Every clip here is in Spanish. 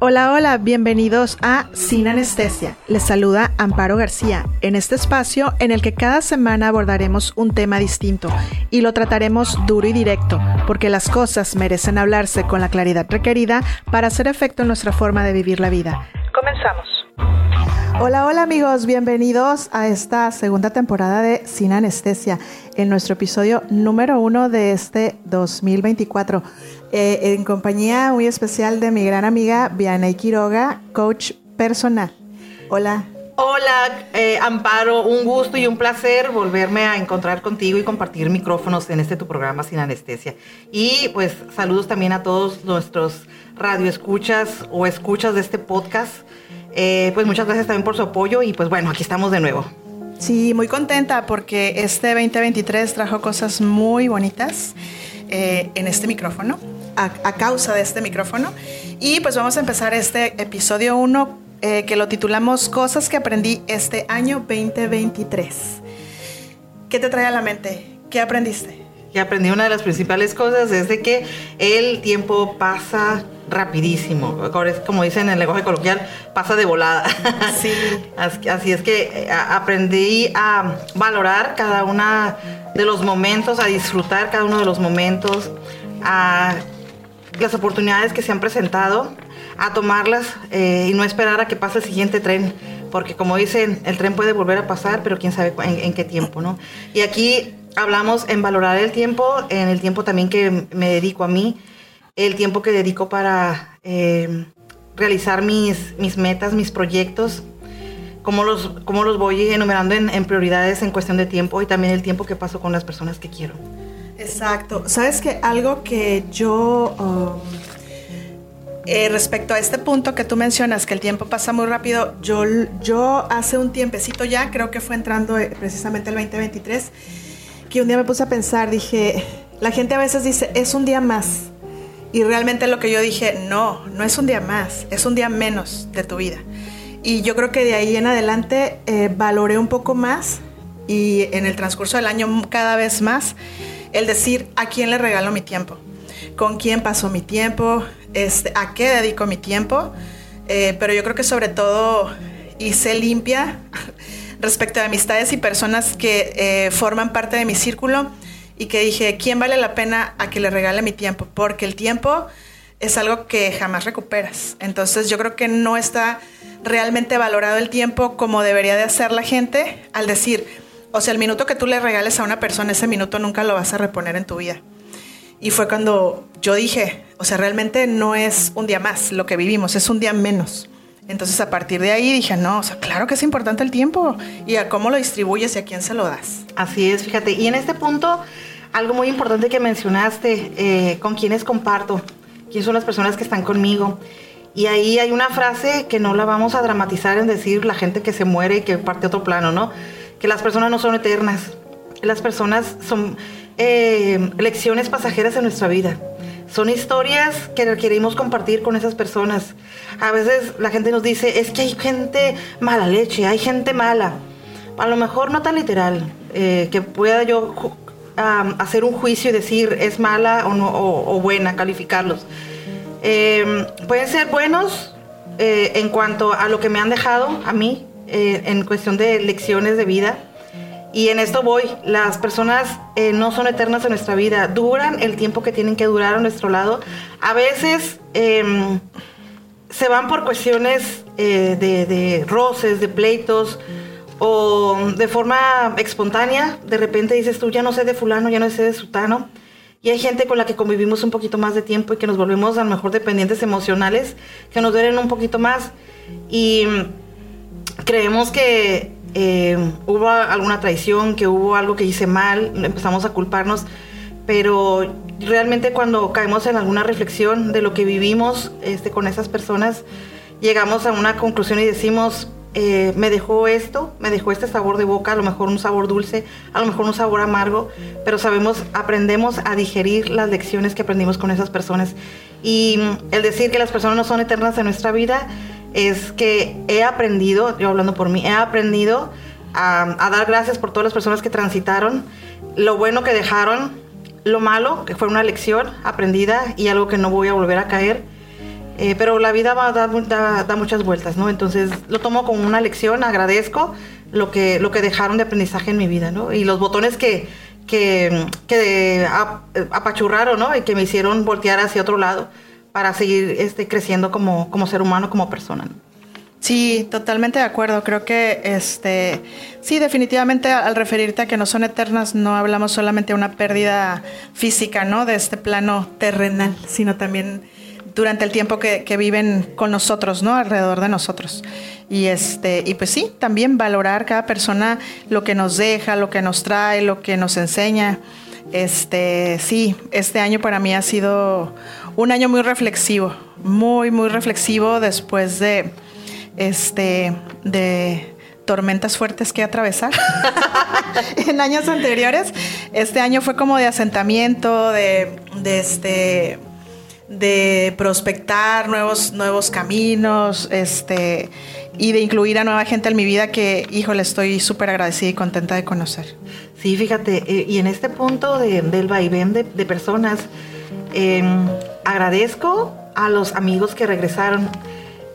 Hola, hola, bienvenidos a Sin Anestesia. Les saluda Amparo García en este espacio en el que cada semana abordaremos un tema distinto y lo trataremos duro y directo, porque las cosas merecen hablarse con la claridad requerida para hacer efecto en nuestra forma de vivir la vida. Comenzamos. Hola, hola amigos, bienvenidos a esta segunda temporada de Sin Anestesia, en nuestro episodio número uno de este 2024. Eh, en compañía muy especial de mi gran amiga Vianey Quiroga, coach personal. Hola. Hola, eh, Amparo, un gusto y un placer volverme a encontrar contigo y compartir micrófonos en este tu programa sin anestesia. Y pues saludos también a todos nuestros radioescuchas o escuchas de este podcast. Eh, pues muchas gracias también por su apoyo y pues bueno, aquí estamos de nuevo. Sí, muy contenta porque este 2023 trajo cosas muy bonitas en este micrófono a, causa de este micrófono. Y pues vamos a empezar este episodio 1 eh, que lo titulamos Cosas que aprendí este año 2023. ¿Qué te trae a la mente? ¿Qué aprendiste? Y aprendí una de las principales cosas es de que el tiempo pasa rapidísimo. Como dicen en el lenguaje coloquial, pasa de volada. Sí. Así es que eh, aprendí a valorar cada uno de los momentos, a disfrutar cada uno de los momentos, a las oportunidades que se han presentado, a tomarlas eh, y no esperar a que pase el siguiente tren, porque como dicen, el tren puede volver a pasar, pero quién sabe en, qué tiempo, ¿no? Y aquí hablamos en valorar el tiempo, en el tiempo también que me dedico a mí, el tiempo que dedico para eh, realizar mis, mis metas, mis proyectos, cómo los, cómo los voy enumerando en, en prioridades en cuestión de tiempo y también el tiempo que paso con las personas que quiero. Exacto. Sabes que algo que yo... Um, eh, respecto a este punto que tú mencionas, que el tiempo pasa muy rápido, yo, yo hace un tiempecito ya, creo que fue entrando eh, precisamente el 2023, que un día me puse a pensar, dije, la gente a veces dice, es un día más. Y realmente lo que yo dije, no, no es un día más, es un día menos de tu vida. Y yo creo que de ahí en adelante eh, valoré un poco más y en el transcurso del año cada vez más el decir a quién le regalo mi tiempo, con quién paso mi tiempo, este, a qué dedico mi tiempo, eh, pero yo creo que sobre todo hice limpia respecto a amistades y personas que eh, forman parte de mi círculo y que dije, ¿quién vale la pena a que le regale mi tiempo? Porque el tiempo es algo que jamás recuperas. Entonces yo creo que no está realmente valorado el tiempo como debería de hacer la gente al decir, o sea, el minuto que tú le regales a una persona, ese minuto nunca lo vas a reponer en tu vida. Y fue cuando yo dije, o sea, realmente no es un día más lo que vivimos, es un día menos. Entonces a partir de ahí dije, no, o sea, claro que es importante el tiempo y a cómo lo distribuyes y a quién se lo das. Así es, fíjate. Y en este punto, algo muy importante que mencionaste, eh, con quiénes comparto, quiénes son las personas que están conmigo. Y ahí hay una frase que no la vamos a dramatizar en decir la gente que se muere y que parte a otro plano, ¿no? Que las personas no son eternas, las personas son eh, lecciones pasajeras en nuestra vida. Son historias que queremos compartir con esas personas. A veces la gente nos dice, es que hay gente mala leche, hay gente mala. A lo mejor no tan literal, eh, que pueda yo hacer un juicio y decir es mala o, no, o, buena, calificarlos. Eh, pueden ser buenos en cuanto a lo que me han dejado a mí, eh, en cuestión de lecciones de vida. Y en esto voy, las personas eh, no son eternas en nuestra vida, duran el tiempo que tienen que durar a nuestro lado. A veces em, se van por cuestiones eh, de, roces, de pleitos, o de forma espontánea, de repente dices tú, ya no sé de fulano, ya no sé de sutano. Y hay gente con la que convivimos un poquito más de tiempo y que nos volvemos a lo mejor dependientes emocionales, que nos duelen un poquito más. Y creemos que eh, hubo alguna traición, que hubo algo que hice mal, empezamos a culparnos, pero realmente cuando caemos en alguna reflexión de lo que vivimos este, con esas personas, llegamos a una conclusión y decimos, eh, me dejó esto, me dejó este sabor de boca, a lo mejor un sabor dulce, a lo mejor un sabor amargo, pero sabemos, aprendemos a digerir las lecciones que aprendimos con esas personas. Y el decir que las personas no son eternas en nuestra vida, es que he aprendido, yo hablando por mí, he aprendido a, dar gracias por todas las personas que transitaron, lo bueno que dejaron, lo malo, que fue una lección aprendida y algo que no voy a volver a caer. Eh, pero la vida va, da, da, muchas vueltas, ¿no? Entonces lo tomo como una lección, agradezco lo que, lo que dejaron de aprendizaje en mi vida, ¿no? Y los botones que, que, que apachurraron, ¿no? Y que me hicieron voltear hacia otro lado para seguir este, creciendo como, ser humano, como persona. Sí, totalmente de acuerdo. Creo que este sí, definitivamente al referirte a que no son eternas, no hablamos solamente de una pérdida física, ¿no? De este plano terrenal, sino también durante el tiempo que, viven con nosotros, ¿no? Alrededor de nosotros. Y este, pues sí, también valorar cada persona lo que nos deja, lo que nos trae, lo que nos enseña. Este, sí, este año para mí ha sido un año muy reflexivo, muy, muy reflexivo después de este, de tormentas fuertes que atravesar en años anteriores. Este año fue como de asentamiento, de, de este de prospectar nuevos, nuevos caminos, este, y de incluir a nueva gente en mi vida que, híjole, estoy súper agradecida y contenta de conocer. Sí, fíjate, eh, y en este punto del vaivén de, de personas, em, agradezco a los amigos que regresaron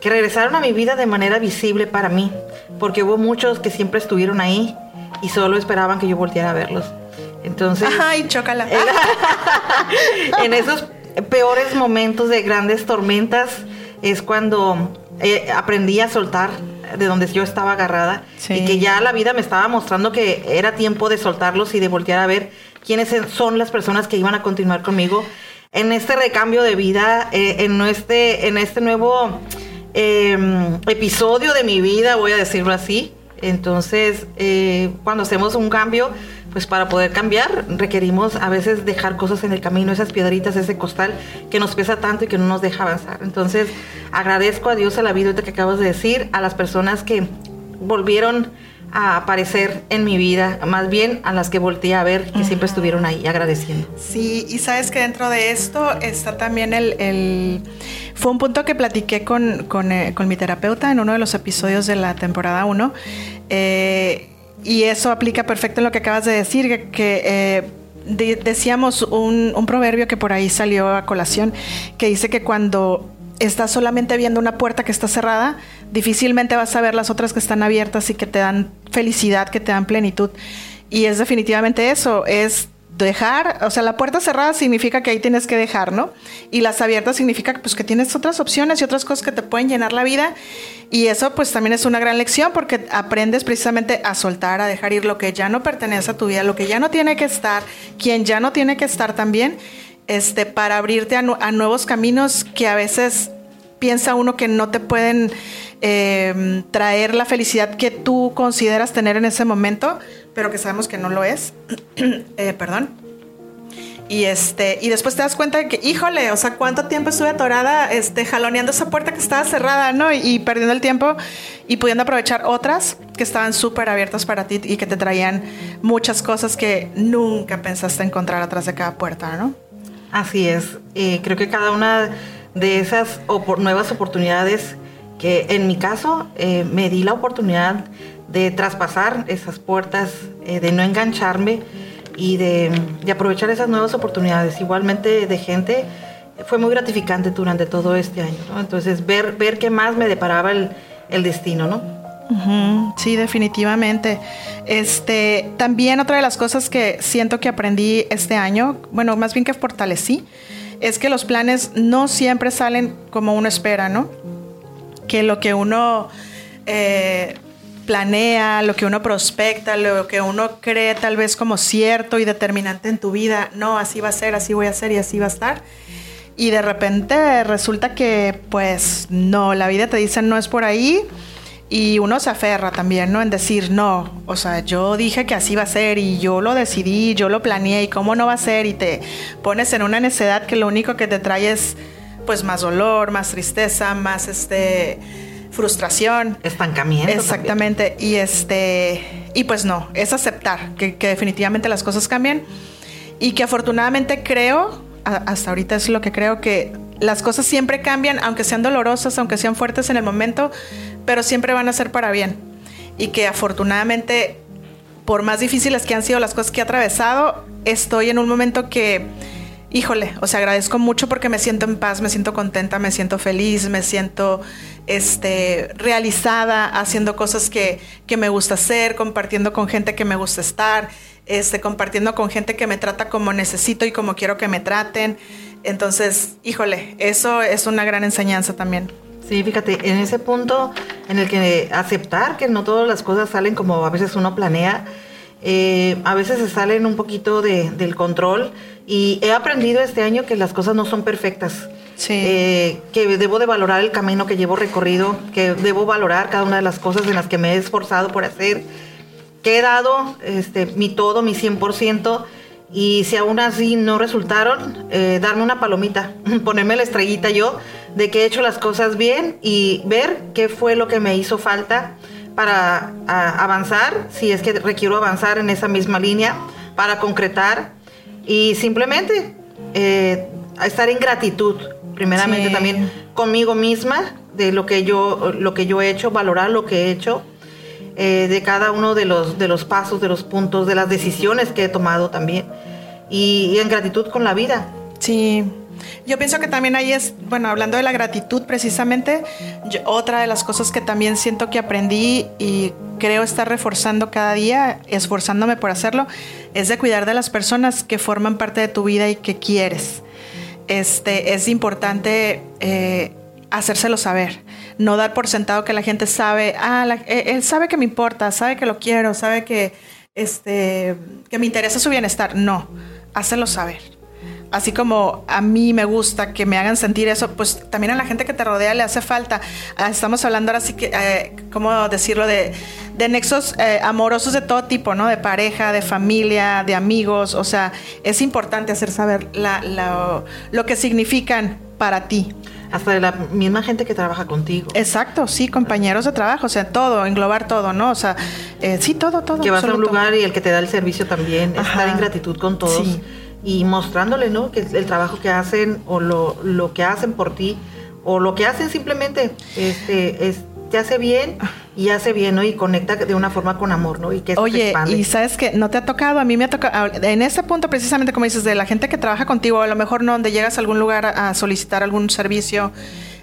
que regresaron a mi vida de manera visible para mí, porque hubo muchos que siempre estuvieron ahí y solo esperaban que yo volteara a verlos. Entonces, ay, chócala. en esos peores momentos de grandes tormentas es cuando eh, aprendí a soltar de donde yo estaba agarrada y que ya la vida me estaba mostrando que era tiempo de soltarlos y de voltear a ver quiénes son las personas que iban a continuar conmigo en este recambio de vida, eh, en, este, en este nuevo Em, episodio de mi vida, voy a decirlo así. Entonces, eh, cuando hacemos un cambio, pues para poder cambiar requerimos a veces dejar cosas en el camino, esas piedritas, ese costal que nos pesa tanto y que no nos deja avanzar. Entonces, agradezco a Dios a la vida que acabas de decir, a las personas que volvieron a aparecer en mi vida, más bien a las que volteé a ver que siempre estuvieron ahí agradeciendo. Sí, y sabes que dentro de esto está también el... Fue un punto que platiqué con, eh, con, mi terapeuta en uno de los episodios de la temporada 1. Eh, y eso aplica perfecto en lo que acabas de decir, que... Eh, decíamos un, un proverbio que por ahí salió a colación, que dice que cuando estás solamente viendo una puerta que está cerrada, difícilmente vas a ver las otras que están abiertas y que te dan felicidad, que te dan plenitud. Y es definitivamente eso, es dejar, o sea, la puerta cerrada significa que ahí tienes que dejar, ¿no? Y las abiertas significa pues que tienes otras opciones y otras cosas que te pueden llenar la vida y eso pues también es una gran lección porque aprendes precisamente a soltar, a dejar ir lo que ya no pertenece a tu vida, lo que ya no tiene que estar, quien ya no tiene que estar también este, para abrirte a, nuevos caminos que a veces piensa uno que no te pueden em, traer la felicidad que tú consideras tener en ese momento, pero que sabemos que no lo es. Eh, perdón. Y este, y después te das cuenta de que, híjole, o sea, cuánto tiempo estuve atorada, este, jaloneando esa puerta que estaba cerrada, ¿no? Y, y perdiendo el tiempo y pudiendo aprovechar otras que estaban súper abiertas para ti y que te traían muchas cosas que nunca pensaste encontrar atrás de cada puerta, ¿no? Así es. Eh, creo que cada una de esas nuevas oportunidades que en mi caso eh, me di la oportunidad de traspasar esas puertas, eh, de no engancharme y de, aprovechar esas nuevas oportunidades. Igualmente de gente, fue muy gratificante durante todo este año. Entonces ver, ver qué más me deparaba el, el destino, ¿no? Sí, definitivamente. Este, también otra de las cosas que siento que aprendí este año, bueno, más bien que fortalecí, es que los planes no siempre salen como uno espera, ¿no? Que lo que uno eh, planea, lo que uno prospecta, lo que uno cree tal vez como cierto y determinante en tu vida, no, así va a ser, así voy a ser y así va a estar. Y de repente resulta que, pues, no, la vida te dice no es por ahí y uno se aferra también, ¿no? En decir, no, o sea, yo dije que así va a ser y yo lo decidí, yo lo planeé y cómo no va a ser y te pones en una necedad que lo único que te trae es pues más dolor, más tristeza, más este frustración, estancamiento. Exactamente, y este y pues no, es aceptar que, que definitivamente las cosas cambian y que afortunadamente creo, hasta ahorita es lo que creo que las cosas siempre cambian, aunque sean dolorosas, aunque sean fuertes en el momento, pero siempre van a ser para bien. Y que afortunadamente, por más difíciles que han sido las cosas que he atravesado, estoy en un momento que, híjole, o sea, agradezco mucho porque me siento en paz, me siento contenta, me siento feliz, me siento este, realizada haciendo cosas que, que me gusta hacer, compartiendo con gente que me gusta estar, este, compartiendo con gente que me trata como necesito y como quiero que me traten. Entonces, híjole, eso es una gran enseñanza también. Sí, fíjate, en ese punto en el que aceptar que no todas las cosas salen como a veces uno planea, eh, a veces se salen un poquito de, del control y he aprendido este año que las cosas no son perfectas. Sí. Eh, que debo de valorar el camino que llevo recorrido, que debo valorar cada una de las cosas en las que me he esforzado por hacer, que he dado este, mi todo, mi 100%, y si aún así no resultaron, eh, darme una palomita, ponerme la estrellita yo de que he hecho las cosas bien y ver qué fue lo que me hizo falta para avanzar, si es que requiero avanzar en esa misma línea, para concretar y simplemente eh, estar en gratitud, primeramente Sí. también conmigo misma de lo que yo lo que yo he hecho, valorar lo que he hecho, eh, de cada uno de los de los pasos, de los puntos, de las decisiones que he tomado también y, en gratitud con la vida. Sí. Yo pienso que también ahí es, bueno, hablando de la gratitud precisamente, otra de las cosas que también siento que aprendí y creo estar reforzando cada día, esforzándome por hacerlo, es de cuidar de las personas que forman parte de tu vida y que quieres. Este, es importante eh, hacérselo saber, no dar por sentado que la gente sabe, ah, eh, él sabe que me importa, sabe que lo quiero, sabe que, este, que me interesa su bienestar. No, hácelo saber. Así como a mí me gusta que me hagan sentir eso, pues también a la gente que te rodea le hace falta. Ah, Estamos hablando ahora sí que, eh, ¿cómo decirlo? De, de nexos eh, amorosos de todo tipo, ¿no? De pareja, de familia, de amigos. O sea, es importante hacer saber lo que significan para ti. Hasta de la misma gente que trabaja contigo. Exacto, sí, compañeros de trabajo, o sea, todo, englobar todo, ¿no? O sea, eh, sí, todo, todo. que vas a un lugar y el que te da el servicio también, Ajá. estar en gratitud con todos Sí. y mostrándole, ¿no? Que el trabajo que hacen o lo, lo que hacen por ti o lo que hacen simplemente este, es, te hace bien y hace bien, ¿no? Y conecta de una forma con amor, ¿no? Y que Oye, y sabes que no te ha tocado, a mí me ha tocado, en ese punto precisamente como dices, de la gente que trabaja contigo, a lo mejor no, donde llegas a algún lugar a, a solicitar algún servicio,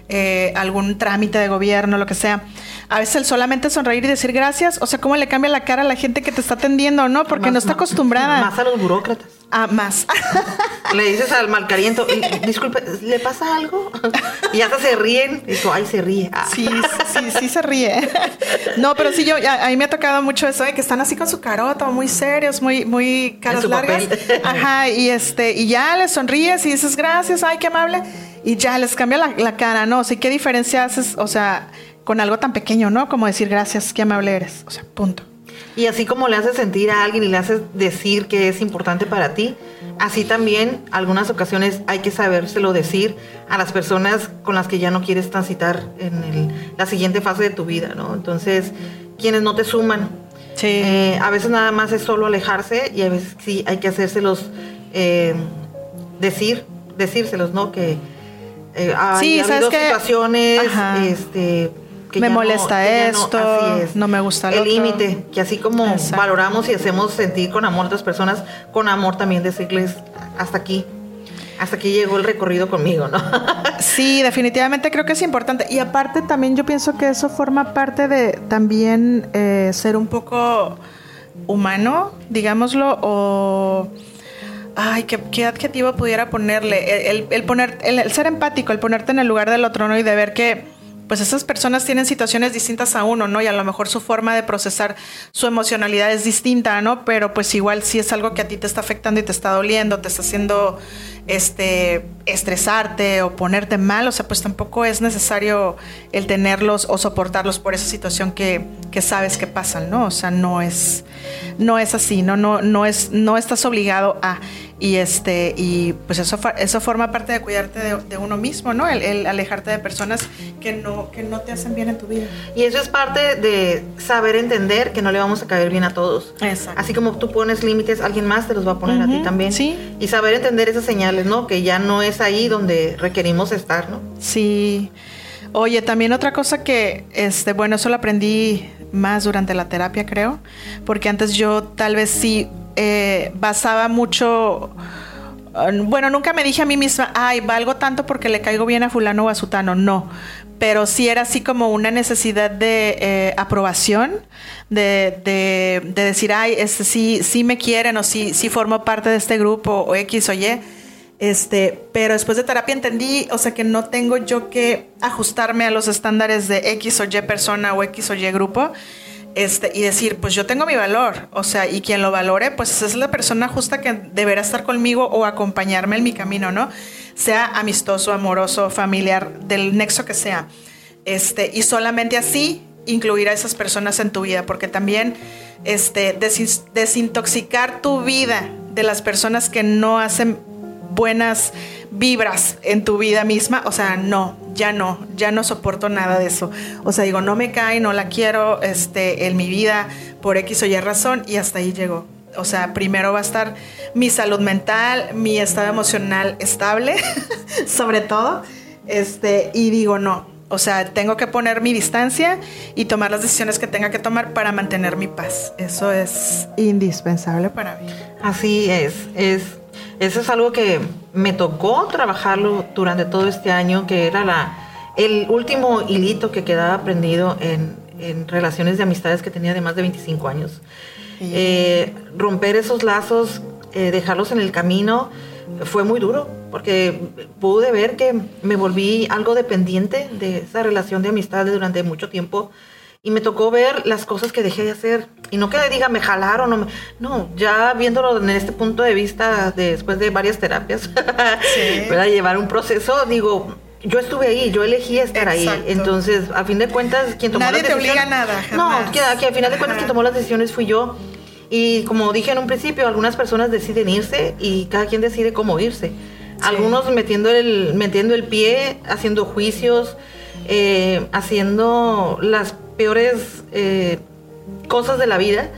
eh, algún trámite de gobierno, lo que sea, a veces el solamente sonreír y decir gracias, o sea, cómo le cambia la cara a la gente que te está atendiendo, ¿no? Porque Más- no está acostumbrada Más a los burócratas. a más. Le dices al malcariento, disculpe, ¿le pasa algo? y hasta se ríen. Tú, ay, se ríe. Ah. Sí, sí, sí se ríe. No, pero sí, yo, a, a mí me ha tocado mucho eso, de que están así con su carota, muy serios, muy, muy caras largas. papel. Ajá, y este, y ya les sonríes y dices gracias, ay, qué amable. Y ya les cambia la, la cara, ¿no? O sea, ¿qué diferencia haces? O sea, con algo tan pequeño, ¿no? Como decir gracias, qué amable eres. O sea, punto. Y así como le haces sentir a alguien y le haces decir que es importante para ti, así también algunas ocasiones hay que sabérselo decir a las personas con las que ya no quieres transitar en el- la siguiente fase de tu vida, ¿no? Entonces, quienes no te suman. Sí. Eh, a veces nada más es solo alejarse y a veces sí hay que hacérselos eh, decir, decírselos, ¿no? Que eh, hay, Sí, ha ¿sabes habido qué? situaciones, Ajá. este que Me no- molesta que ya no- esto, así es. no me gusta lo el límite, que así como Exacto. valoramos y hacemos sentir con amor a otras personas, con amor también decirles hasta aquí, hasta aquí llegó el recorrido conmigo, ¿no? Sí, definitivamente creo que es importante. Y aparte también yo pienso que eso forma parte de también eh, ser un poco humano, digámoslo, o... Ay, ¿qué, qué adjetivo pudiera ponerle? El, el- poner, el, el ser empático, el ponerte en el lugar del otro, ¿no? Y de ver que pues esas personas tienen situaciones distintas a uno, ¿no? Y a lo mejor su forma de procesar su emocionalidad es distinta, ¿no? Pero pues igual si es algo que a ti te está afectando y te está doliendo, te está haciendo este estresarte o ponerte mal, o sea, pues tampoco es necesario el tenerlos o soportarlos por esa situación que, que sabes que pasan, ¿no? O sea, no es no es así, no no no es no estás obligado a y este y pues eso eso forma parte de cuidarte de, de uno mismo, ¿no? El, el alejarte de personas que no que no te hacen bien en tu vida. Y eso es parte de saber entender que no le vamos a caer bien a todos. Exacto. Así como tú pones límites, alguien más te los va a poner a ti también. sí. Y saber entender esas señales, ¿no? Que ya no es ahí donde requerimos estar, ¿no? Sí. Oye, también otra cosa que, este, bueno, eso lo aprendí más durante la terapia, creo, porque antes yo tal vez sí eh, basaba mucho bueno, nunca me dije a mí misma, ay, valgo tanto porque le caigo bien a fulano o a sutano, no. Pero sí era así como una necesidad de eh, aprobación, de, de, decir, ay, este, sí, sí me quieren o sí, sí formo parte de este grupo o X o Y. Este, pero después de terapia entendí, o sea, que no tengo yo que ajustarme a los estándares de X o Y persona o X o Y grupo, este, y decir, pues yo tengo mi valor, o sea, y quien lo valore, pues es la persona justa que deberá estar conmigo o acompañarme en mi camino, ¿no? Sea amistoso, amoroso, familiar, del nexo que sea. Este, y solamente así incluir a esas personas en tu vida, porque también este, desintoxicar tu vida de las personas que no hacen buenas vibras en tu vida misma, o sea, no, ya no, ya no soporto nada de eso. O sea, digo, no me cae, no la quiero este, en mi vida por X o Y razón y hasta ahí llegó. O sea, primero va a estar mi salud mental, mi estado emocional estable, sobre todo. Este, y digo, no, o sea, tengo que poner mi distancia y tomar las decisiones que tenga que tomar para mantener mi paz. Eso es indispensable para mí. Así es, es eso es algo que me tocó trabajarlo durante todo este año, que era la, el último hilito que quedaba aprendido en, relaciones de amistades que tenía de más de 25 años. Eh, romper esos lazos, eh, dejarlos en el camino, fue muy duro, porque pude ver que me volví algo dependiente de esa relación de amistades durante mucho tiempo y me tocó ver las cosas que dejé de hacer. Y no que le diga, me jalaron, no, no ya viéndolo en este punto de vista, después de varias terapias, para llevar un proceso, digo, yo estuve ahí, yo elegí estar ahí. Entonces, a fin de cuentas, quien tomó Nadie las decisiones... te obliga a nada, jamás. No, que, a final de cuentas, quien tomó las decisiones fui yo. Y como dije en un principio, algunas personas deciden irse y cada quien decide cómo irse. Algunos metiendo el, metiendo el pie, haciendo juicios, eh, haciendo las peores eh, cosas de la vida.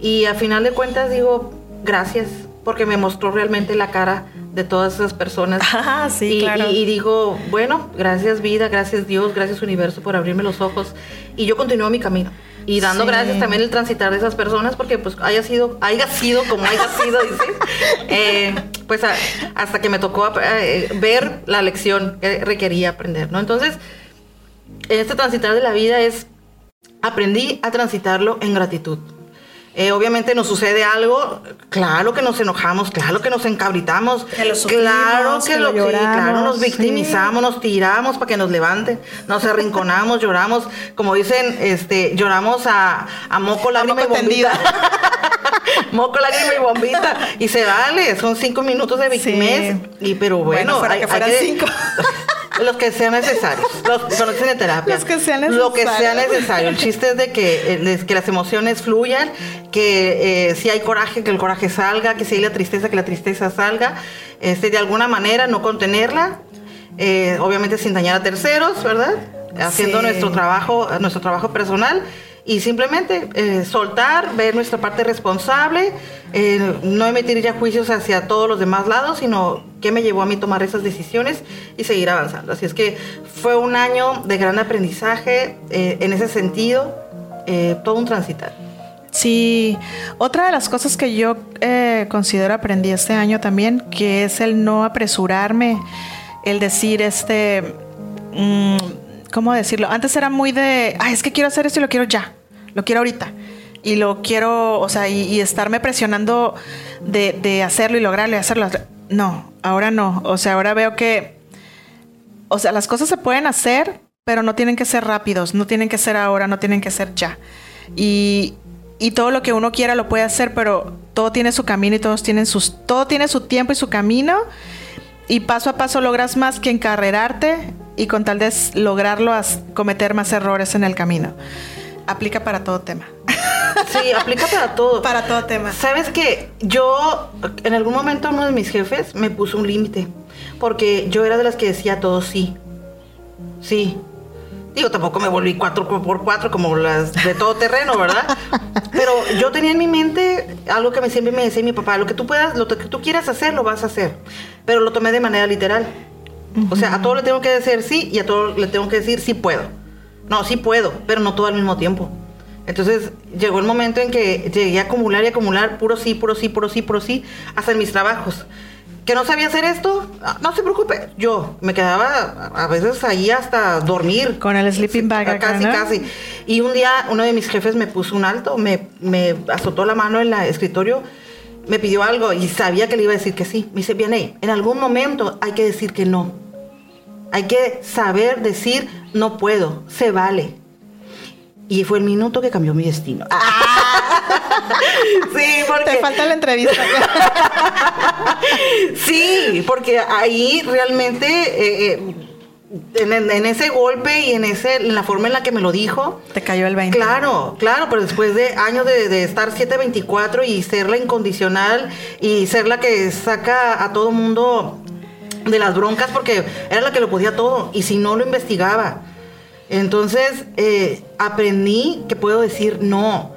Y a final de cuentas digo, gracias, porque me mostró realmente la cara de todas esas personas. Ah, sí, y, claro. y, digo, bueno, gracias vida, gracias Dios, gracias universo por abrirme los ojos. Y yo continúo mi camino. Y dando gracias también el transitar de esas personas, porque pues haya sido, haya sido como haya sido, eh, pues hasta que me tocó eh, ver la lección que requería aprender, ¿no? Entonces, este transitar de la vida es aprendí a transitarlo en gratitud. Eh, obviamente nos sucede algo, claro que nos enojamos, claro que nos encabritamos, claro que, lo, claro nos victimizamos, nos tiramos para que nos levanten, nos arrinconamos, lloramos, como dicen, este, lloramos a, moco, lágrima y bombita. moco, lágrima y bombita. Y se vale, son cinco minutos de victimez. Y pero bueno, hay, que cinco. Los que sean necesarios. Los, que sean terapia. Los que sean necesarios. Lo que sea necesario. El chiste es de que, eh, que las emociones fluyan, que eh, si hay coraje, que el coraje salga, que si hay la tristeza, que la tristeza salga. Este, de alguna manera no contenerla, eh, obviamente sin dañar a terceros, ¿verdad? Haciendo nuestro trabajo, nuestro trabajo personal y simplemente eh, soltar, ver nuestra parte responsable, eh, no emitir ya juicios hacia todos los demás lados, sino qué me llevó a mí tomar esas decisiones y seguir avanzando. Así es que fue un año de gran aprendizaje eh, en ese sentido, todo un transitar. Sí, otra de las cosas que yo considero aprendí este año también, que es el no apresurarme, el decir este... Mm, ¿cómo decirlo? Antes era muy de, ay, es que quiero hacer esto y lo quiero ya, lo quiero ahorita. Y lo quiero, o sea, y, estarme presionando de, hacerlo y lograrlo y hacerlo. No, ahora no. O sea, ahora veo que, o sea, las cosas se pueden hacer, pero no tienen que ser rápidos, no tienen que ser ahora, no tienen que ser ya. Y, y todo lo que uno quiera lo puede hacer, pero todo tiene su camino y todos tienen sus, todo tiene su tiempo y su camino. Y paso a paso logras más que encarrerarte y con tal de lograrlo, cometer más errores en el camino. Aplica para todo tema. Sí, aplica para todo. Para todo tema. Sabes que yo, en algún momento, uno de mis jefes me puso un límite. Porque yo era de las que decía todo sí. Sí. Digo, tampoco me volví cuatro por cuatro como las de todo terreno, ¿verdad? Pero yo tenía en mi mente algo que me, siempre me decía mi papá, lo que tú puedas, lo que tú quieras hacer, lo vas a hacer. Pero lo tomé de manera literal. O sea, a todo le tengo que decir sí y a todo le tengo que decir sí puedo. No, sí puedo, pero no todo al mismo tiempo. Entonces llegó el momento en que llegué a acumular y acumular puro sí, puro sí, puro sí, puro sí, hasta en mis trabajos. que no sabía hacer esto, ah, no se preocupe. Yo me quedaba a veces ahí hasta dormir. Con el sleeping bag. Casi, casi. Y un día uno de mis jefes me puso un alto, me, me azotó la mano en el escritorio, me pidió algo y sabía que le iba a decir que sí. Me dice, bien, en algún momento hay que decir que no. Hay que saber decir, no puedo, se vale. Y fue el minuto que cambió mi destino. sí, porque... Te falta la entrevista. sí, porque ahí realmente... Eh, eh, en, ese golpe y en ese en la forma en la que me lo dijo. Te cayó el 20. Claro, claro, pero después de años de, de estar 724 y ser la incondicional y ser la que saca a todo mundo de las broncas porque era la que lo podía todo y si no lo investigaba. Entonces eh, aprendí que puedo decir no.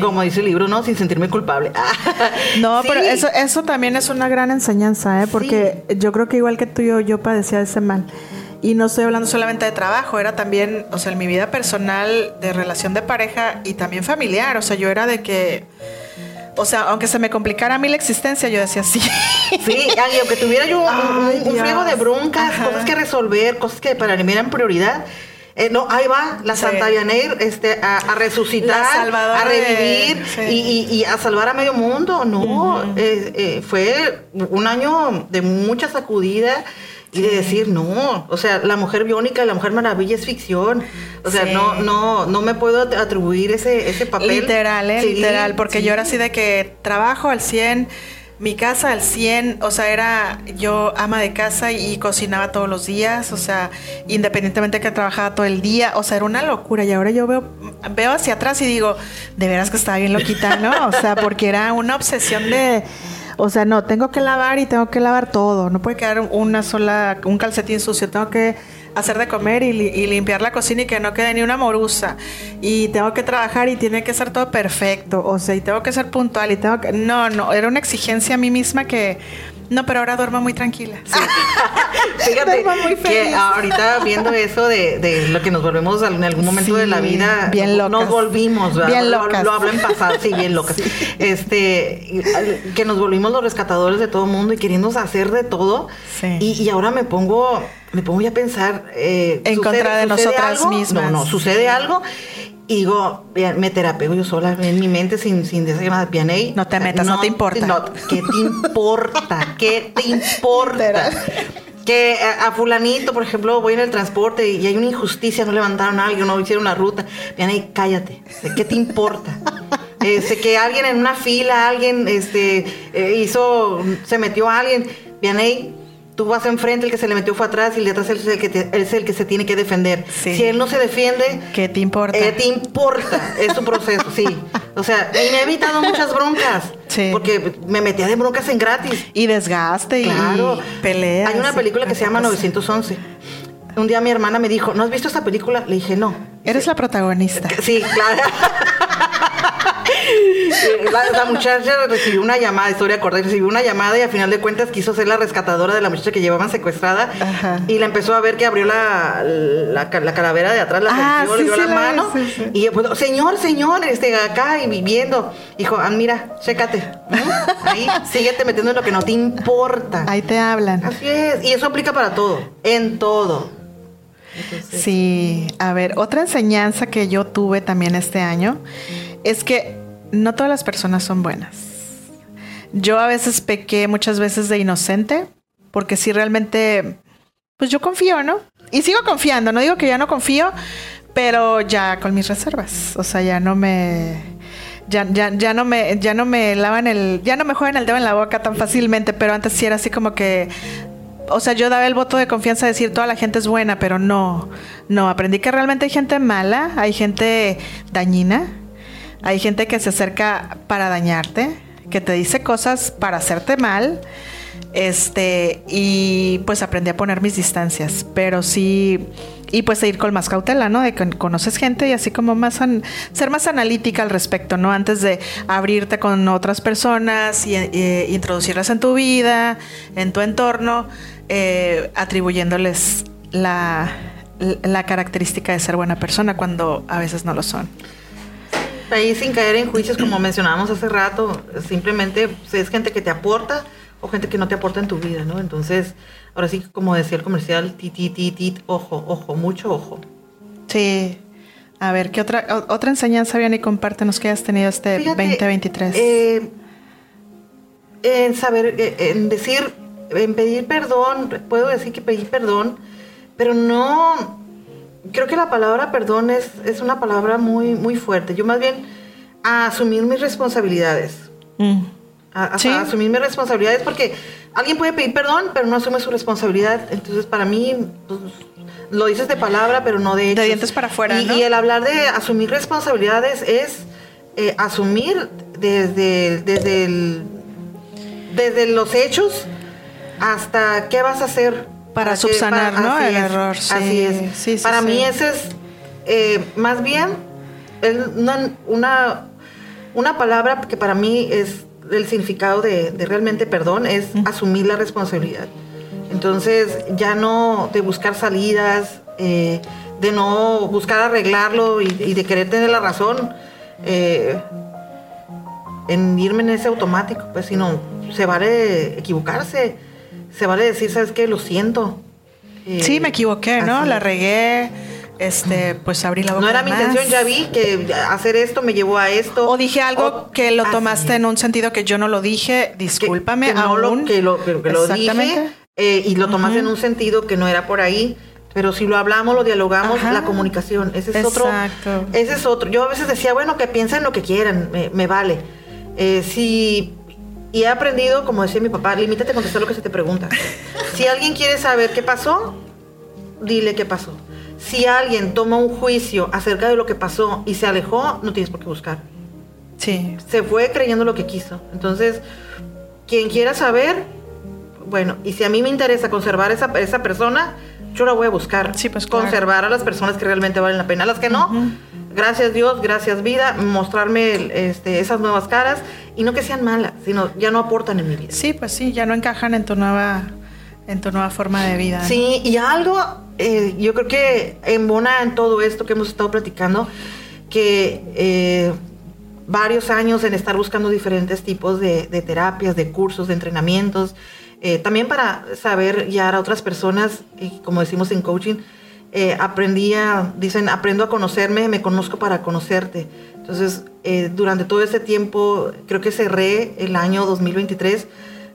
como dice el libro, ¿no? Sin sentirme culpable. no, pero eso, eso también es una gran enseñanza, ¿eh? Porque yo creo que igual que tú yo, yo padecía de ese mal. Y no estoy hablando solamente de trabajo, era también, o sea, en mi vida personal, de relación de pareja y también familiar. O sea, yo era de que o sea, aunque se me complicara a mí la existencia, yo decía sí. Sí, y aunque tuviera yo un, friego de broncas, cosas que resolver, cosas que para mí eran prioridad. Eh, no, ahí va la Santa Yaneir este, a, resucitar, a revivir y, a salvar a medio mundo. No, eh, eh, fue un año de mucha sacudida y de decir, no, o sea, la mujer biónica, la mujer maravilla es ficción. O sea, no, no, no me puedo atribuir ese, ese papel. Literal, ¿eh? literal, porque yo era así de que trabajo al 100, mi casa al 100, o sea, era yo ama de casa y cocinaba todos los días, o sea, independientemente de que trabajaba todo el día, o sea, era una locura. Y ahora yo veo, veo hacia atrás y digo, de veras que estaba bien loquita, ¿no? O sea, porque era una obsesión de o sea, no, tengo que lavar y tengo que lavar todo. No puede quedar una sola, un calcetín sucio. Tengo que hacer de comer y, limpiar la cocina y que no quede ni una morusa. Y tengo que trabajar y tiene que ser todo perfecto. O sea, y tengo que ser puntual y tengo que... No, no, era una exigencia a mí misma que no, pero ahora duermo muy tranquila. Fíjate que ahorita viendo eso de, lo que nos volvemos en algún momento de la vida, bien locas. nos volvimos, ¿verdad? Bien locas. Lo, hablo en pasado, sí, bien locas. Este, que nos volvimos los rescatadores de todo el mundo y queriendo hacer de todo. Y, y, ahora me pongo, me pongo ya a pensar eh, en contra de nosotras mismas. No, no, sucede algo y digo, me terapeo yo sola en mi mente sin, sin decir nada pianey. No te metas, no, te importa. ¿Qué te importa? ¿Qué te importa? que a, fulanito, por ejemplo, voy en el transporte y hay una injusticia, no levantaron a alguien, no hicieron una ruta. Pianey, cállate. ¿Qué te importa? Este, que alguien en una fila, alguien este, eh, hizo, se metió a alguien. Pianey, tú vas enfrente, el que se le metió fue atrás y el de atrás es el que, es el que se tiene que defender. Si él no se defiende... ¿Qué te importa? ¿Qué te importa? Es su proceso, sí. O sea, y me he evitado muchas broncas. Sí. Porque me metía de broncas en gratis. Y desgaste claro. y peleas. Hay una película que se llama 911. Un día mi hermana me dijo, ¿no has visto esta película? Le dije, no. Eres la protagonista. Sí, claro. la, muchacha recibió una llamada, historia corta, recibió una llamada y al final de cuentas quiso ser la rescatadora de la muchacha que llevaban secuestrada y la empezó a ver que abrió la, la, calavera de atrás, la ah, le dio la, mano y pues, señor, señor, este, acá y viviendo. Dijo, ah, mira, chécate. Ahí, síguete metiendo en lo que no te importa. Ahí te hablan. Así es. Y eso aplica para todo, en todo. Sí, a ver, otra enseñanza que yo tuve también este año es que no todas las personas son buenas. Yo a veces pequé muchas veces de inocente, porque si realmente, pues yo confío, ¿no? Y sigo confiando, no digo que ya no confío, pero ya con mis reservas. O sea, ya no me. Ya, ya, ya no me, ya no me lavan el, ya no me juegan el dedo en la boca tan fácilmente, pero antes sí era así como que o sea, yo daba el voto de confianza de decir toda la gente es buena, pero no, no, aprendí que realmente hay gente mala, hay gente dañina, hay gente que se acerca para dañarte, que te dice cosas para hacerte mal. Este, y pues aprendí a poner mis distancias, pero sí, y pues a ir con más cautela, ¿no? De que conoces gente y así como más, ser más analítica al respecto, ¿no? Antes de abrirte con otras personas y, introducirlas en tu vida, en tu entorno, eh, atribuyéndoles la, la característica de ser buena persona cuando a veces no lo son ahí sin caer en juicios como mencionábamos hace rato, simplemente es gente que te aporta o gente que no te aporta en tu vida, ¿no? Entonces, ahora sí, como decía el comercial, tit, tit, tit, ojo, ojo, mucho ojo. Sí. A ver, ¿qué otra, otra enseñanza, bien y compártenos que hayas tenido este 2023? Eh, en saber, eh, en decir, en pedir perdón, puedo decir que pedí perdón, pero no, creo que la palabra perdón es, es una palabra muy, muy fuerte. Yo más bien a asumir mis responsabilidades. Mm. A, asumir mis responsabilidades porque alguien puede pedir perdón, pero no asume su responsabilidad. Entonces, para mí, pues, lo dices de palabra, pero no de De dientes para afuera. Y, el hablar de asumir responsabilidades es eh, asumir desde, desde, desde los hechos hasta qué vas a hacer. Para, subsanar, ¿no? El error. Así es. para mí ese es eh, más bien una, una, una, palabra que para mí es el significado de, realmente perdón, es asumir la responsabilidad. Entonces, ya no de buscar salidas, eh, de no buscar arreglarlo y, de querer tener la razón, eh, en irme en ese automático, pues, sino se vale equivocarse, se vale decir, ¿sabes qué? Lo siento. sí, me equivoqué, ¿no? La regué este, pues abrí la boca. No era mi intención, ya vi que hacer esto me llevó a esto. O dije algo que lo tomaste en un sentido que yo no lo dije, discúlpame, aún. que lo, que, lo dije eh, y lo tomaste en un sentido que no era por ahí. Pero si lo hablamos, lo dialogamos, la comunicación. Ese es otro. Ese es otro. Yo a veces decía, bueno, que piensen lo que quieran, me, vale. Eh, si y he aprendido, como decía mi papá, limítate a contestar lo que se te pregunta. si alguien quiere saber qué pasó, dile qué pasó. Si alguien toma un juicio acerca de lo que pasó y se alejó, no tienes por qué buscar. Sí. Se fue creyendo lo que quiso. Entonces, quien quiera saber, bueno, y si a mí me interesa conservar esa, esa persona, yo la voy a buscar. Sí, pues Conservar a las personas que realmente valen la pena. A las que no, gracias Dios, gracias vida, mostrarme este, esas nuevas caras y no que sean malas, sino ya no aportan en mi vida. Sí, pues sí, ya no encajan en tu nueva, en tu nueva forma de vida. Sí, y algo, eh, yo creo que embona en todo esto que hemos estado platicando, que eh, varios años en estar buscando diferentes tipos de, terapias, de cursos, de entrenamientos, eh, también para saber guiar a otras personas, como decimos en coaching, eh, aprendí a, dicen, aprendo a conocerme, me conozco para conocerte. Entonces, eh, durante todo ese tiempo, creo que cerré el año 2023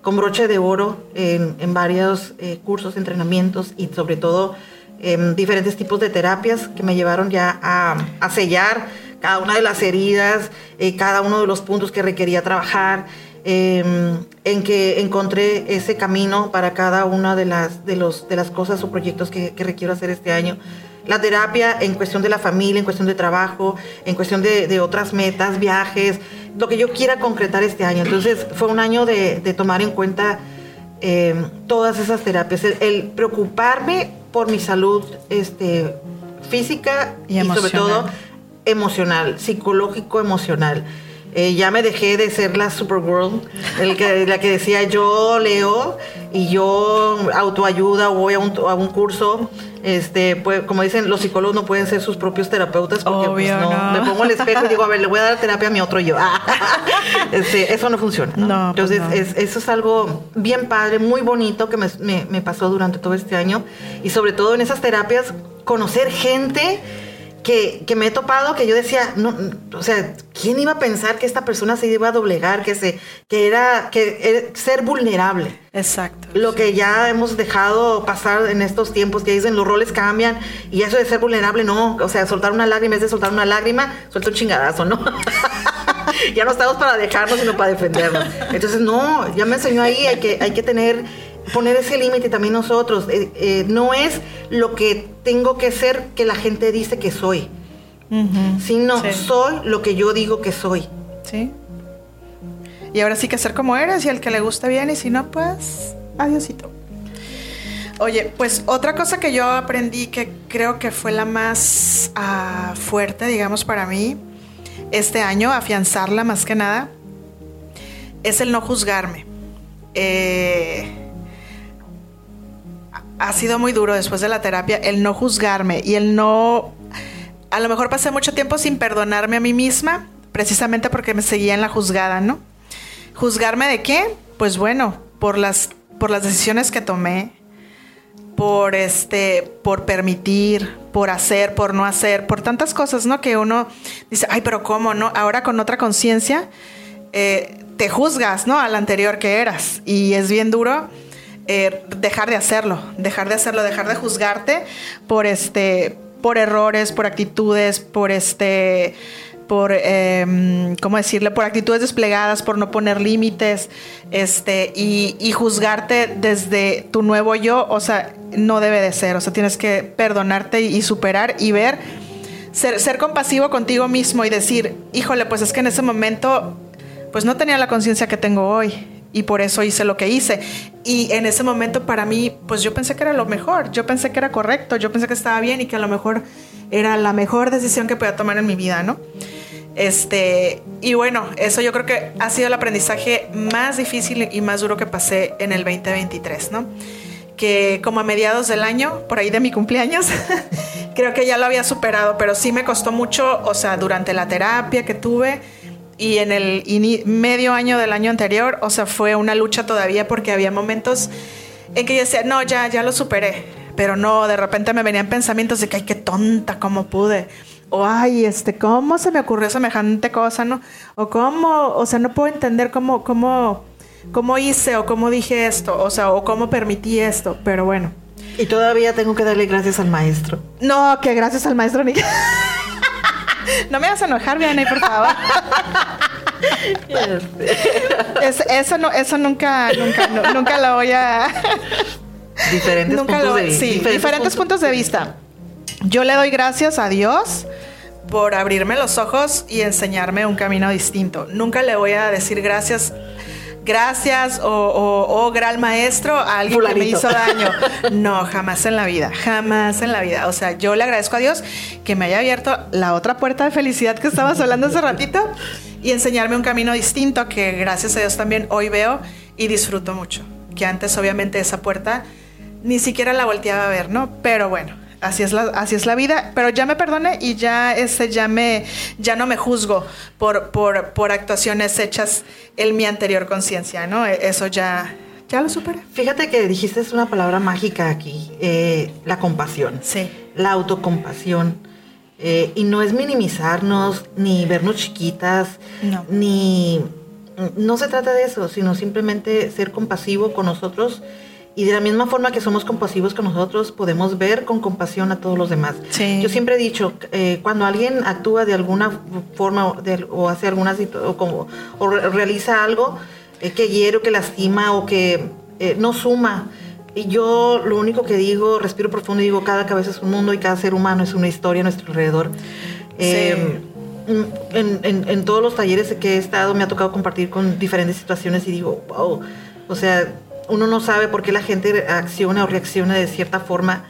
con broche de oro en, en varios eh, cursos, entrenamientos y sobre todo en diferentes tipos de terapias que me llevaron ya a, a sellar cada una de las heridas, cada uno de los puntos que requería trabajar. Em, en que encontré ese camino para cada una de las, de los, de las cosas o proyectos que, requiero hacer este año. La terapia en cuestión de la familia, en cuestión de trabajo, en cuestión de, otras metas, viajes, lo que yo quiera concretar este año. Entonces fue un año de, tomar en cuenta em, todas esas terapias, el, preocuparme por mi salud este, física y sobre todo emocional, psicológico, emocional. Eh, ya me dejé de ser la Supergirl, el que, la que decía yo leo y yo autoayuda o voy a un, a un curso. Este, pues, como dicen, los psicólogos no pueden ser sus propios terapeutas porque pues, no, me pongo el espejo y digo, a ver, le voy a dar terapia a mi otro yo. este, eso no funciona. Pues Entonces, eso es algo bien padre, muy bonito que me, me, me pasó durante todo este año y sobre todo en esas terapias, conocer gente que, me he topado que yo decía, no, o sea, ¿quién iba a pensar que esta persona se iba a doblegar, que se, que era, que ser vulnerable? Exacto. Lo que ya hemos dejado pasar en estos tiempos, que dicen los roles cambian y eso de ser vulnerable, no, o sea, soltar una lágrima es de soltar una lágrima, suelta un chingadazo, ¿no? ya no estamos para dejarnos, sino para defendernos. Entonces, no, ya me enseñó ahí, hay que, hay que tener poner ese límite también nosotros. Eh, eh, no es lo que tengo que ser que la gente dice que soy, sino soy lo que yo digo que soy. Sí. Y ahora sí que ser como eres y al que le gusta bien y si no, pues adiósito. Oye, pues otra cosa que yo aprendí que creo que fue la más ah, fuerte, digamos, para mí este año, afianzarla más que nada, es el no juzgarme. Eh, ha sido muy duro después de la terapia el no juzgarme y el no... A lo mejor pasé mucho tiempo sin perdonarme a mí misma, precisamente porque me seguía en la juzgada, ¿no? ¿Juzgarme de qué? Pues bueno, por las, por las decisiones que tomé, por este, por permitir, por hacer, por no hacer, por tantas cosas, ¿no? Que uno dice, ay, pero ¿cómo, no? Ahora con otra conciencia, eh, te juzgas, ¿no? Al anterior que eras. Y es bien duro eh, dejar de hacerlo, dejar de hacerlo, dejar de juzgarte por este, por errores, por actitudes, por este, por, eh, ¿cómo decirle? Por actitudes desplegadas, por no poner límites, este, y, juzgarte desde tu nuevo yo, o sea, no debe de ser, o sea, tienes que perdonarte y, superar y ver, ser, ser compasivo contigo mismo y decir, híjole, pues es que en ese momento, pues no tenía la conciencia que tengo hoy y por eso hice lo que hice. Y en ese momento para mí, pues yo pensé que era lo mejor, yo pensé que era correcto, yo pensé que estaba bien y que a lo mejor era la mejor decisión que podía tomar en mi vida, ¿no? Este, y bueno, eso yo creo que ha sido el aprendizaje más difícil y más duro que pasé en el 2023, ¿no? Que como a mediados del año, por ahí de mi cumpleaños, creo que ya lo había superado, pero sí me costó mucho, o sea, durante la terapia que tuve, y en el medio año del año anterior, o sea, fue una lucha todavía porque había momentos en que yo decía, no, ya, ya lo superé, pero no, de repente me venían pensamientos de que, ay, qué tonta, cómo pude, o ay, este, cómo se me ocurrió semejante cosa, ¿no? O cómo, o sea, no puedo entender cómo, cómo, cómo hice o cómo dije esto, o sea, o cómo permití esto, pero bueno. Y todavía tengo que darle gracias al maestro. No, que gracias al maestro ni. No me vas a enojar, Vianney, por favor. eso no, eso nunca, nunca, nunca lo voy a. Diferentes puntos de vista. Sí, diferentes, puntos de vista. Yo le doy gracias a Dios por abrirme los ojos y enseñarme un camino distinto. Nunca le voy a decir gracias gracias o, gran maestro a alguien que me hizo daño. No, jamás en la vida, jamás en la vida. O sea, yo le agradezco a Dios que me haya abierto la otra puerta de felicidad que estabas hablando hace ratito y enseñarme un camino distinto que gracias a Dios también hoy veo y disfruto mucho. Que antes obviamente esa puerta ni siquiera la volteaba a ver, ¿no? Pero bueno, así es la, así es la vida, pero ya me perdone y ya ese ya me ya no me juzgo por, por, por actuaciones hechas en mi anterior conciencia, ¿no? E, eso ya ya lo superé. Fíjate que dijiste una palabra mágica aquí, eh, la compasión. Sí. La autocompasión. Eh, y no es minimizarnos, ni vernos chiquitas, ni... No se trata de eso, sino simplemente ser compasivo con nosotros y de la misma forma que somos compasivos con nosotros, podemos ver con compasión a todos los demás. Yo siempre he dicho, eh, cuando alguien actúa de alguna forma o hace alguna o, como, o realiza algo eh, que hiere o que lastima o que eh, no suma, y yo lo único que digo, respiro profundo y digo, cada cabeza es un mundo y cada ser humano es una historia a nuestro alrededor. En, en, todos los talleres que he estado me ha tocado compartir con diferentes situaciones y digo, wow, o sea, uno no sabe por qué la gente acciona o reacciona de cierta forma.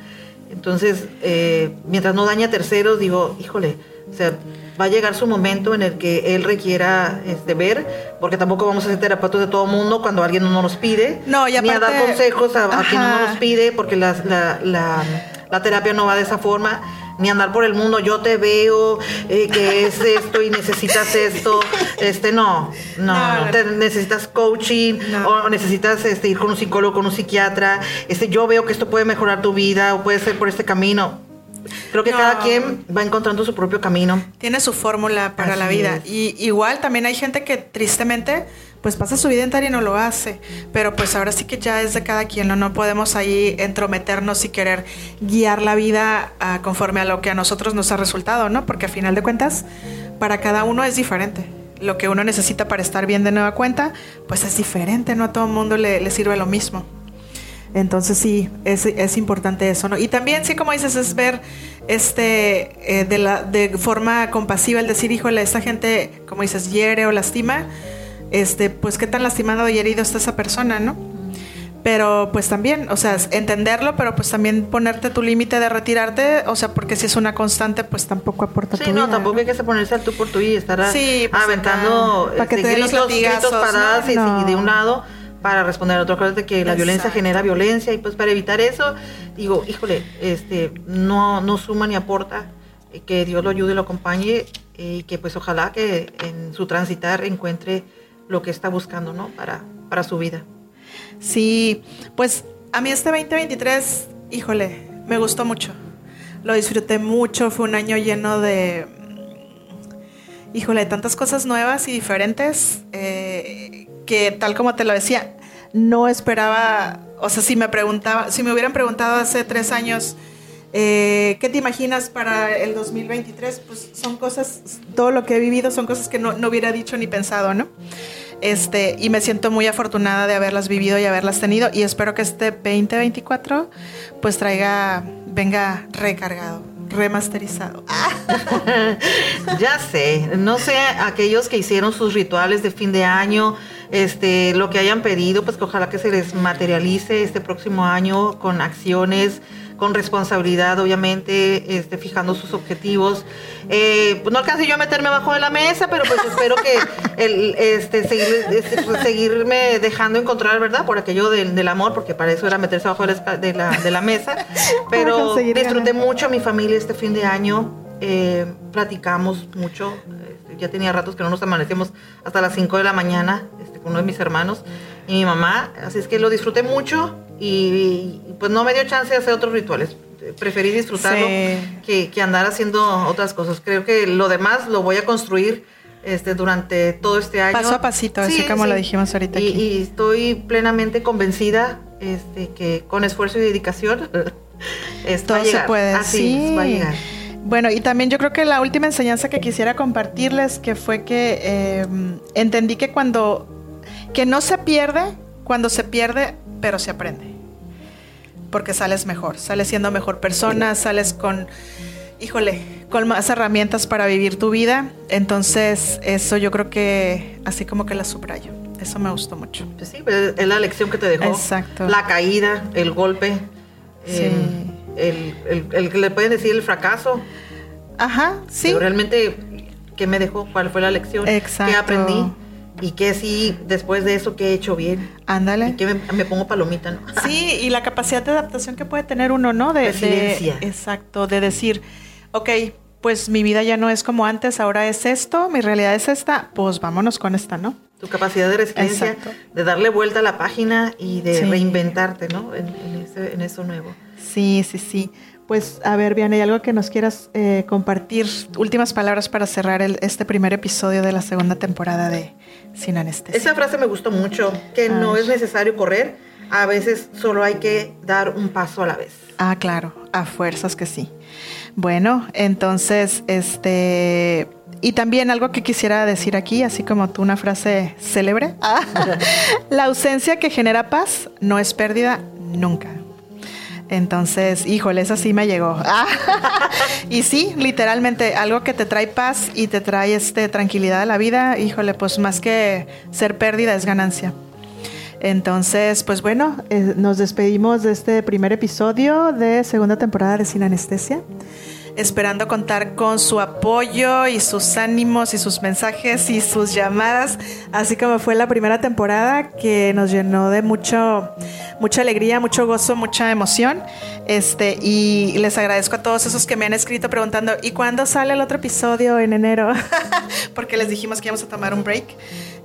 Entonces, eh, mientras no daña a terceros, digo, híjole, o sea, va a llegar su momento en el que él requiera este, ver, porque tampoco vamos a ser terapeutas de todo mundo cuando alguien no nos pide, no, y ni a dar consejos a, quien no nos pide, porque la, la, la terapia no va de esa forma ni andar por el mundo, yo te veo eh, que es esto y necesitas esto. Este, no, no, necesitas coaching o necesitas este, ir con un psicólogo, con un psiquiatra. Este, yo veo que esto puede mejorar tu vida o puede ser por este camino. Creo que cada quien va encontrando su propio camino. Tiene su fórmula para la vida. Y igual también hay gente que tristemente pues pasa su vida entera y no lo hace. Pero pues ahora sí que ya es de cada quien, ¿no? No podemos ahí entrometernos y querer guiar la vida ah, conforme a lo que a nosotros nos ha resultado, ¿no? Porque a final de cuentas, para cada uno es diferente. Lo que uno necesita para estar bien de nueva cuenta, pues es diferente, no a todo el mundo le, sirve lo mismo. Entonces sí, es, es, importante eso, ¿no? Y también, sí, como dices, es ver este eh, de, la, de forma compasiva el decir, híjole, esta gente, como dices, hiere o lastima este, pues qué tan lastimado y herido está esa persona, ¿no? Pero pues también, o sea, entenderlo, pero pues también ponerte tu límite de retirarte, o sea, porque si es una constante, pues tampoco aporta sí, no, tampoco hay que ponerse al tú por tú y estar sí, pues, aventando para que te gritos, gritos paradas y, de un lado para responder a otro. Acuérdate que la violencia genera violencia y pues para evitar eso, digo, híjole, este, no, no suma ni aporta, eh, que Dios lo ayude y lo acompañe eh, y que pues ojalá que en su transitar encuentre lo que está buscando, ¿no? Para, para su vida. Sí, pues a mí este 2023, híjole, me gustó mucho. Lo disfruté mucho, fue un año lleno de, híjole, tantas cosas nuevas y diferentes eh, que tal como te lo decía, no esperaba, o sea, si me preguntaba, si me hubieran preguntado hace tres años, eh, ¿qué te imaginas para el 2023? Pues son cosas, todo lo que he vivido son cosas que no, no hubiera dicho ni pensado, ¿no? Este, y me siento muy afortunada de haberlas vivido y haberlas tenido y espero que este 2024 pues traiga, venga recargado, remasterizado. ya sé, no sé, aquellos que hicieron sus rituales de fin de año, este, lo que hayan pedido, pues que ojalá que se les materialice este próximo año con acciones con responsabilidad, obviamente, este, fijando sus objetivos. Eh, pues no alcancé yo a meterme abajo de la mesa, pero pues espero que el, este, seguir, este, pues, seguirme dejando encontrar, ¿verdad? Por aquello del, amor, porque para eso era meterse abajo de la, de la, mesa. Pero disfruté mucho a mi familia este fin de año. Eh, platicamos mucho. Este, ya tenía ratos que no nos amanecemos hasta las 5 de la mañana este, con uno de mis hermanos y mi mamá. Así es que lo disfruté mucho y, pues no me dio chance de hacer otros rituales. Preferí disfrutarlo que, andar haciendo otras cosas. Creo que lo demás lo voy a construir este, durante todo este año. Paso a pasito, así como lo dijimos ahorita. Y, aquí. y estoy plenamente convencida este, que con esfuerzo y dedicación todo se puede. Así va a llegar. Bueno, y también yo creo que la última enseñanza que quisiera compartirles que fue que eh, entendí que cuando que no se pierde, cuando se pierde, pero se aprende porque sales mejor, sales siendo mejor persona, sales con, híjole, con más herramientas para vivir tu vida. Entonces, eso yo creo que así como que la subrayo. Eso me gustó mucho. Pues sí, pues, es la lección que te dejó. Exacto. La caída, el golpe, sí. el, el, que le pueden decir el fracaso. Ajá, sí. Pero realmente, ¿qué me dejó? ¿Cuál fue la lección? Exacto. ¿Qué aprendí? Y que sí, después de eso que he hecho bien. Ándale. Y que me, pongo palomita, ¿no? Sí, y la capacidad de adaptación que puede tener uno, ¿no? De, Resiliencia. exacto, de decir, ok, pues mi vida ya no es como antes, ahora es esto, mi realidad es esta, pues vámonos con esta, ¿no? Tu capacidad de resiliencia, de darle vuelta a la página y de reinventarte, ¿no? En, en eso nuevo. Sí, sí, sí. Pues a ver, Vianney, algo que nos quieras eh, compartir, últimas palabras para cerrar este primer episodio de la segunda temporada de Sin Anestesia. Esa frase me gustó mucho, que no es necesario correr, a veces solo hay que dar un paso a la vez. Ah, claro, a fuerzas que sí. Bueno, entonces, este... Y también algo que quisiera decir aquí, así como tú una frase célebre, la ausencia que genera paz no es pérdida nunca. Entonces, híjole, esa sí me llegó. y sí, literalmente, algo que te trae paz y te trae este, tranquilidad a la vida, híjole, pues más que ser pérdida es ganancia. Entonces, pues bueno, eh, nos despedimos de este primer episodio de segunda temporada de Sin Anestesia esperando contar con su apoyo y sus ánimos y sus mensajes y sus llamadas, así como fue la primera temporada que nos llenó de mucho mucha alegría, mucho gozo, mucha emoción. Este, y les agradezco a todos esos que me han escrito preguntando, ¿y cuándo sale el otro episodio en enero? Porque les dijimos que íbamos a tomar un break.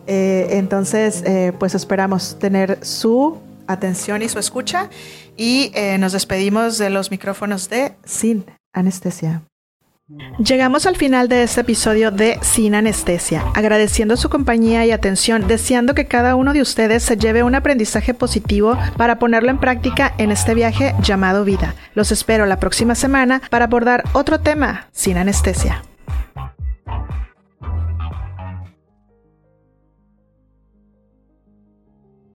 Eh, entonces, eh, pues esperamos tener su atención y su escucha y eh, nos despedimos de los micrófonos de Sin Anestesia. Llegamos al final de este episodio de Sin Anestesia, agradeciendo su compañía y atención, deseando que cada uno de ustedes se lleve un aprendizaje positivo para ponerlo en práctica en este viaje llamado vida. Los espero la próxima semana para abordar otro tema sin anestesia.